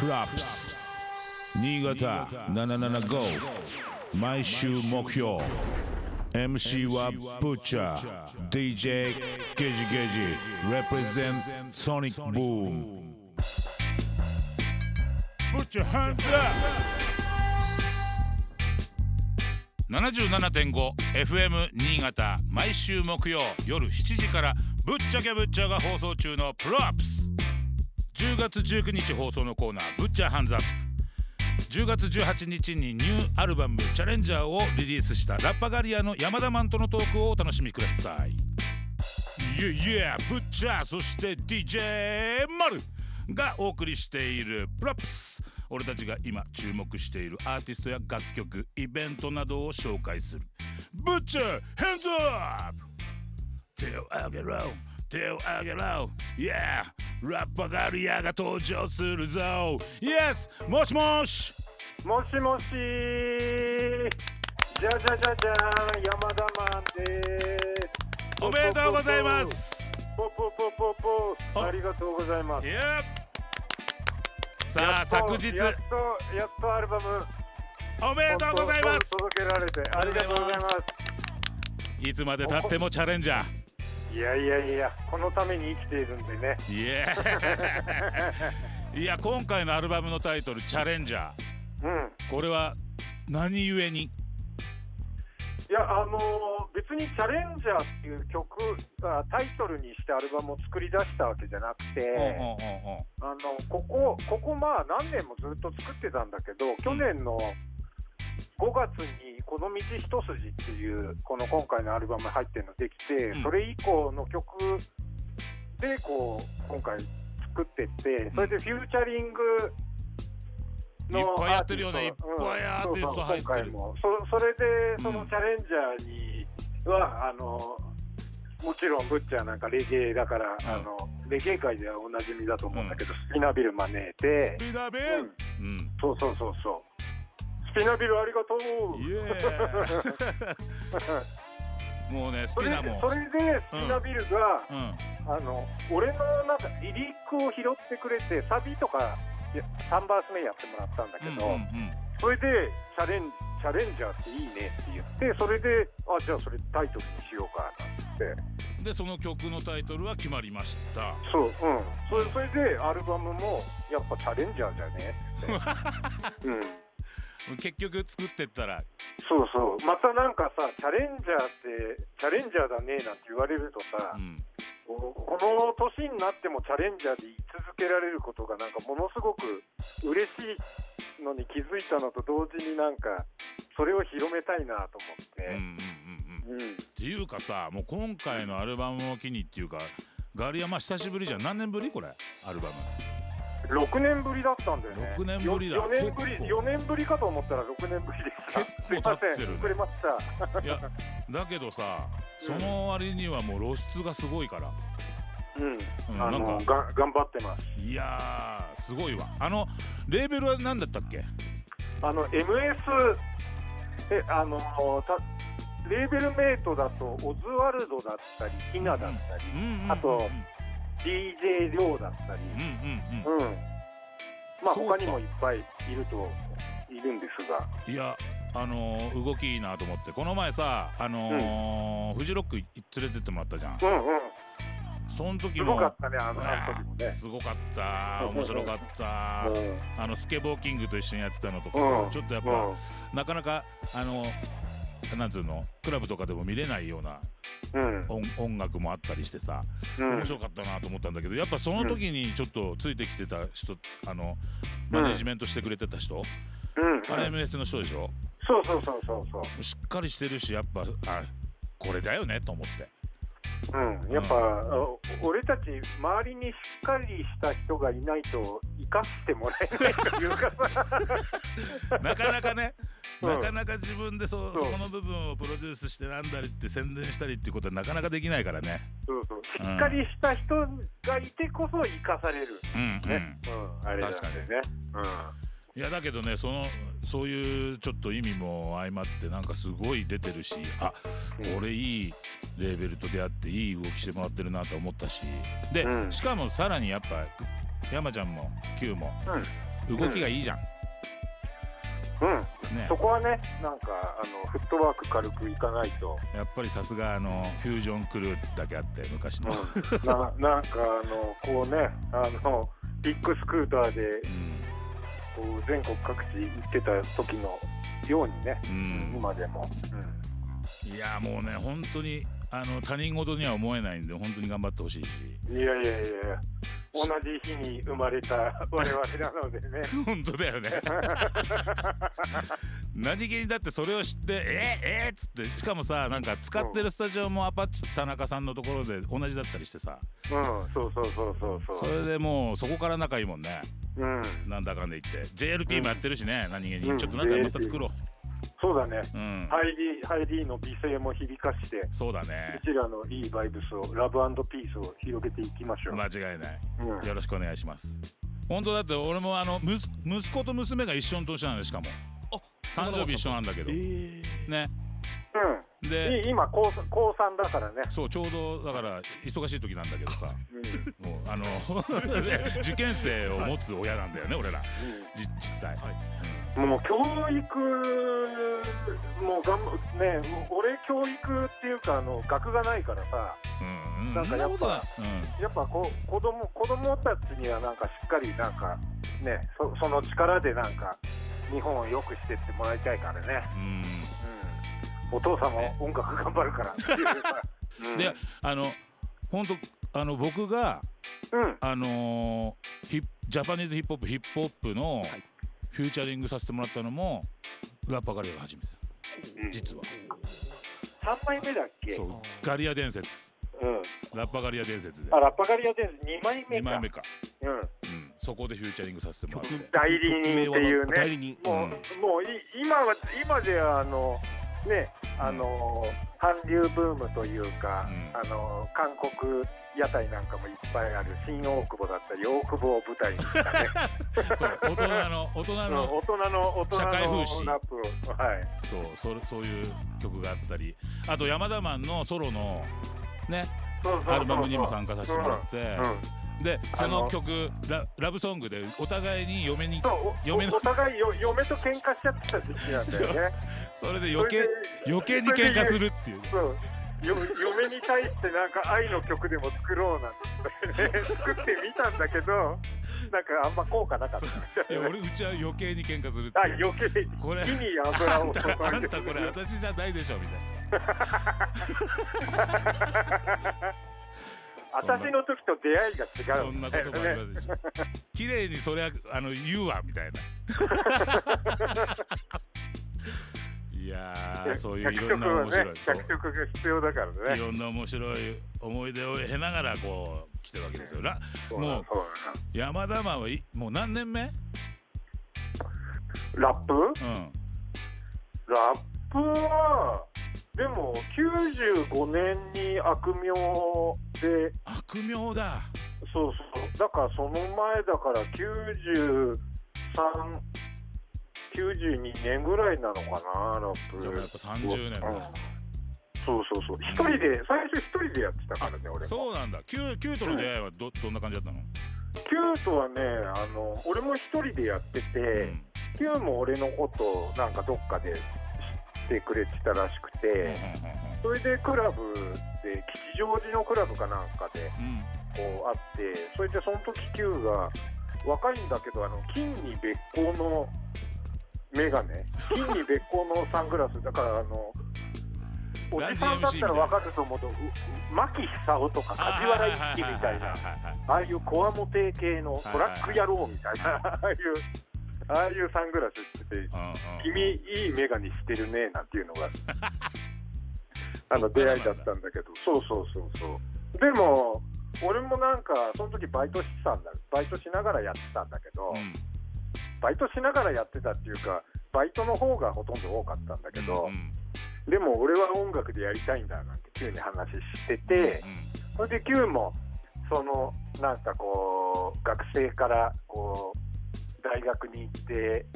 プラップス新潟775毎週目標 MC はブッチャー DJ ゲジゲジ represent Sonic Boom. ブッチャーハンズアップ 77.5FM 新潟毎週木曜夜7時からぶっちゃけぶっちゃが放送中のプロアップス10月19日放送のコーナー「ぶっちゃハンズアップ」10月18日にニューアルバム「チャレンジャー」をリリースしたラッパガリアの山田マンとのトークをお楽しみください。イエイエブッチャーそして DJ マルがお送りしているプロプス。俺たちが今注目しているアーティストや楽曲イベントなどを紹介する。ブッチャーヘンズアップ。手を上げろ。手を上げろ。Yeah! ラッパガリアが登場するぞ。Yes! もしもし。もしもし。じゃじゃじゃじゃん。山田マンです。おめでとうございます。ポポポポポあありがとうございます Yep さあ昨日やっとやっとアルバムおめでとうございます届けられてありがとうございますいつまでたってもチャレンジャーいやいやいやこのために生きているんでね。いや。いや今回のアルバムのタイトル「チャレンジャーうん」これは何故に？いやあのー別に「チャレンジャー」っていう曲がタイトルにしてアルバムを作り出したわけじゃなくて、うんうんうんう。んあのここここまあ何年もずっと作ってたんだけど去年の5月に「この道一筋」っていうこの今回のアルバム入ってるのできて、うん。それ以降の曲でこう今回作ってってそれでフューチャリングのいっぱいやってるよね。いっぱいアーティスト入ってる。そうそう今回もそそれでそうん。のチャレンジャーには、あのもちろんブッチャーなんかレゲエだから、ん。あのレゲエ界ではおなじみだと思うんだけど、スピナビル招いて。ス、ピナビうん。ルうん。そうそうそうそうスピナビルありがとう。イエ もうねスそれピナも。でそれでスピナビルが、うん。あの俺のなんかリリックを拾ってくれてサビとかいや3バース目やってもらったんだけど、うんうんうん。それでチャレンチャレンジャーっていいねって言ってそれであじゃあそれタイトルにしようかなんて。でその曲のタイトルは決まりました。そううん。それそれでアルバムもやっぱチャレンジャーじゃねって、うん、結局作ってったら。そうそう。またなんかさチャレンジャーってチャレンジャーだねなんて言われるとさ、うん。この年になってもチャレンジャーで言い続けられることがなんかものすごく嬉しいのに気づいたのと同時になんかそれを広めたいなと思って、うんうん。うん。っていうかさもう今回のアルバムを機にっていうかガリアマ久しぶりじゃん。何年ぶりこれアルバム6年ぶりだったんだよね。6年ぶりだ。4年ぶり結構。4年ぶりかと思ったら6年ぶりでした。結構すいま経ってるね。せん遅れました。いやだけどさその割にはもう露出がすごいから。うん、うんあのが頑張ってます。いやーすごいわ。あのレーベルは何だったっけ？あの MS えあのたレーベルメイトだとオズワルドだったりヒナだったり、うんうんうん。あと DJ だったりうんうんうん。うん。まあ他にもいっぱいいるといるんですが。いやあのー動きいいなと思って。この前さあのーフジロックい連れてってもらったじゃん。うんうん。その時すもごかったねあの時もね。すごかった。面白かった。うん。あのスケボーキングと一緒にやってたのとかさ、うん。ちょっとやっぱ、うん。なかなかあのなんつうのクラブとかでも見れないようなうん。音音楽もあったりしてさうん。面白かったなと思ったんだけどやっぱその時にちょっとついてきてた人あのマネジメントしてくれてた人、うん。あれ MS の人でしょ？そうそうそうそうそう。しっかりしてるしやっぱあこれだよねと思って。うん、やっぱ、あ俺たち周りにしっかりした人がいないと生かしてもらえないというかさ。なかなかね、うんなかなか自分でそそこの部分をプロデュースしてなんだりって宣伝したりっていうことはなかなかできないからね。そうそうしっかりした人がいてこそ生かされる、うんうん。ね。うん。あれなんでね、いやだけどねそのそういうちょっと意味も相まってなんかすごい出てるしあうん。俺いいレーベルと出会っていい動きしてもらってるなと思ったし。で、うん。しかもさらにやっぱ山ちゃんも Q もうん。動きがいいじゃん、うん、ね。そこはね、なんかあのフットワーク軽くいかないと、やっぱりさすがあのフュージョンクルーだけあって昔の、うん、ななんかあのこうね、あのビッグスクーターでうこう全国各地行ってた時のようにね、んうん。今でも、いやもうね本当にあの他人事には思えないんで本当に頑張ってほしいし。うん、いやいやいや、同じ日に生まれた 我々なのでね。本当だよね。何気にだってそれを知ってええっつって。しかもさなんか使ってるスタジオもアパッチ田中さんのところで同じだったりしてさ。うん、そうそうそうそうそそう。れでもうそこから仲いいもんね。うん、なんだかんで言って。JLP もやってるしね、何気に、うん。ちょっとなんかまた作ろそうだね。ううん、ハイリー、ハイリーの美声も響かして、そうだね。うちらのいいバイブスを、ラブピースを広げていきましょう。間違いない。うん、よろしくお願いします。本当だって俺もあの息息子と娘が一緒の年なんでしかも。誕生日一緒なんだけど。えー、ね。うん、でい今高三、高三だからね。そうちょうどだから忙しい時なんだけどさ。うん。もうあの 受験生を持つ親なんだよね、俺ら。じ実際、はい。もう教育、もうがんね、もう俺、教育っていうかあの、学がないからさ、うんうん、なんかやっぱうん。やっぱこう子供子供たちにはなんかしっかりなんかねそその力でなんか日本を良くしてってもらいたいからね、うん。うん、お父さんも音楽頑張るから。であの本当あの僕がうん。あの Japanese ヒップホップヒップホップのはい。フューチャリングさせてもらったのもラッパ我リヤが初めて。実は。3枚目だっけ？そう。我リヤ伝説。うん、ラッパ我リヤ伝説で。あラッパ我リヤ伝説2枚目2か枚目か、うん、うん、そこでフューチャリングさせてもらって代理人っていうね代理人もう,、うんもうい今は今ではあのねあの、韓流ブームというか、うん。あの韓国屋台なんかもいっぱいある。新大久保だったり大久保を舞台にしたね。そう大人の大人うんの大人の社会風刺。ラッはい。そうそれそういう曲があったり。あと山田マンのソロのねアルバムにも参加させてもらって、うんうんでその曲ララブソングでお互いに嫁に嫁のお互いよ嫁と喧嘩しちゃってた時期なんだよね。それで余計余計に喧嘩するっていうそうよ嫁に対してなんか愛の曲でも作ろうなんて、ね、作ってみたんだけどなんかあんま効果なかった。いや俺うちは余計に喧嘩するってあ余計に。これ火に油をあんた注いであんたこれ私じゃないでしょみたい私の時と出会いが違う。なそんなこともありますでしょ。綺麗にそれはあの言うわみたいな。いやーそういういろんな面白い、脚色が必要だからそういねろんな面白い思い出を経ながらこう来てるわけですよ。らそうもう山田マンはいもう何年目？ラップ？うん。ラップはでも95年に悪名で。悪名だ。そうそう。だからその前だから93 92年ぐらいなのかなラップ。じゃあやっぱ30年だ。うん。そうそうそう。一人で最初一人でやってたからね俺も。そうなんだ。 Q、Qとの出会いはどどんな感じだったの、 Qとはねあの俺も一人でやってて、うん。 Qも俺のことをなんかどっかでてくれてたらしくて、それでクラブで吉祥寺のクラブかなんかでうん。こうあってそれでその時 Q が若いんだけどあの金に別光のメガネ金に別光のサングラス。だからあの おじさんだったら分かると思うとう牧久夫とか梶原一騎みたいなああいうこわもて系のトラック野郎みたいなああいうああいうサングラスしててうんうん君いいメガネしてるねなんていうのが あの出会いだったんだけど。そうそうそうそう。でも俺もなんかその時バイトしてたんだ。バイトしながらやってたんだけど、うん。バイトしながらやってたっていうかバイトの方がほとんど多かったんだけど、うんうん。でも俺は音楽でやりたいんだなんて Q に話してて、それで Q もそのなんかこう学生からこう大学に行って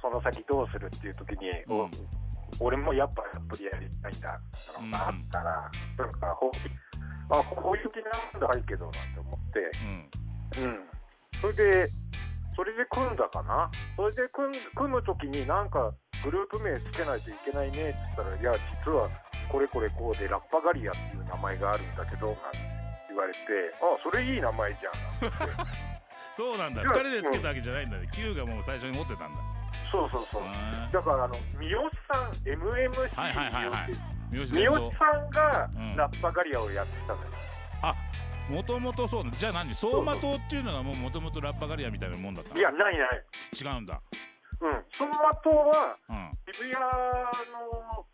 その先どうするっていう時に、うん。お俺もやっぱやっぱりやりたいんだってのがあったら、なんかほあこういう気なんだいけどなんて思って、うん。うん、それでそれで組んだかな。それで組ん組む時になんかグループ名つけないといけないねって言ったらいや実はこれこれこうでラッパガリアっていう名前があるんだけどなんて言われてあそれいい名前じゃんなんてそうなんだ。いや二人でつけたわけじゃないんだね。Q がもう最初に持ってたんだ。そうそうそう。あだからあの三好さん MMC はいはいはいはい。三三好好さんがうん。ラッパガリアをやってたのよ、もともとそうじゃあ何？走馬灯っていうのがもうもともとラッパガリアみたいなもんだったの？いやないない。違うんだ。うん。走馬灯はうん。渋谷の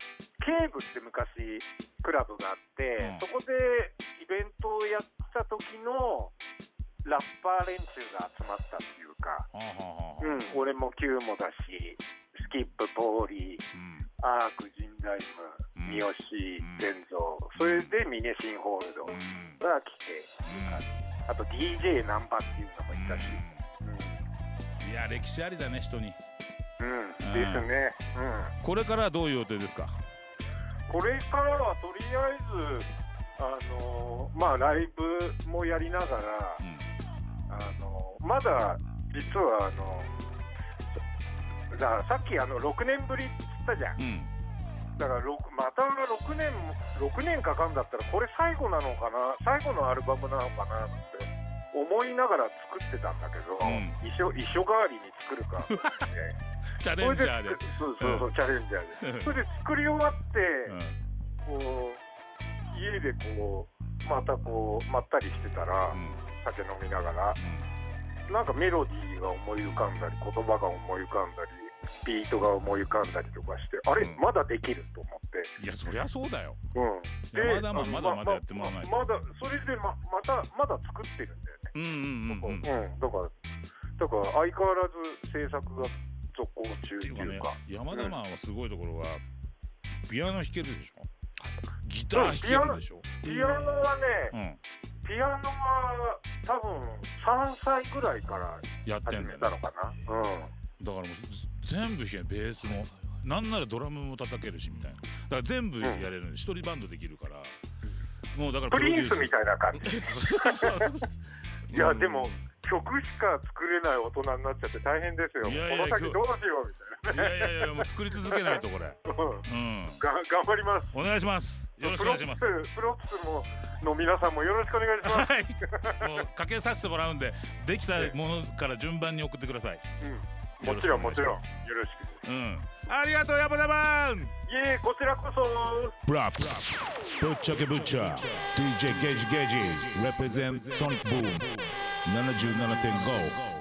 警部って昔クラブがあって、うん。そこでイベントをやった時のラッパー連中が集まったっていうか、うん、俺も Q もだしスキップポーリーうん。アークジンダイムうん。三好伝蔵それでミネシンホールドうん。が来てあと DJ ナンバっていうのもいたし、うん。いや歴史ありだね人に。うん。ですね、うん、これからはどういう予定ですか？これからはとりあえずあのまあライブもやりながらうんまだ実はあのだからさっきあの6年ぶりって言ったじゃん。うん。だからまた6年も6年かかんだったらこれ最後なのかな？最後のアルバムなのかなって思いながら作ってたんだけど、うん。一緒一緒代わりに作るか チャレンジャーで。そうそうそう、チャレンジャーで。それで作り終わって、うん。こう家でこうまたこうまったりしてたら、うん。酒飲みながらなんかメロディーが思い浮かんだり言葉が思い浮かんだりビートが思い浮かんだりとかしてあれ、うん。まだできると思って、いやそりゃそうだよ。うん、山田マンあのまだまだやってもらわないと。ままだそれでままたまだ作ってるんだよね、うんうんうんうん。うん、だからだから相変わらず制作が続行中っていうか。ね山田マンはすごいところがピアノ弾けるでしょ？ギター弾けるでしょ？ピアノはね、うん。ピアノは多分3歳ぐらいからやって始んだのかな、うん。だからもう全部弾けるベースも。なんならドラムも叩けるしみたいな。だから全部やれるの一人バンドできるから。もうだからプリンスみたいな感じ。いやうん。でも曲しか作れない大人になっちゃって大変ですよ。いやいやこの先どうしようみいやいやいやもう作り続けないとこれたいなうんうんが頑張りますお願いしますよろしくお願いしますプロップスプロップスもの皆さんもよろしくお願いします、はい。もうかけさせてもらうんでできたものから順番に送ってください。うん、もちろんもちろん。よよろしく。うん。ありがとう山田マンいえこちらこそ。プラップスぶっちゃけぶっちゃ。DJ ゲージゲージ。Represent Sonic Boom 77.5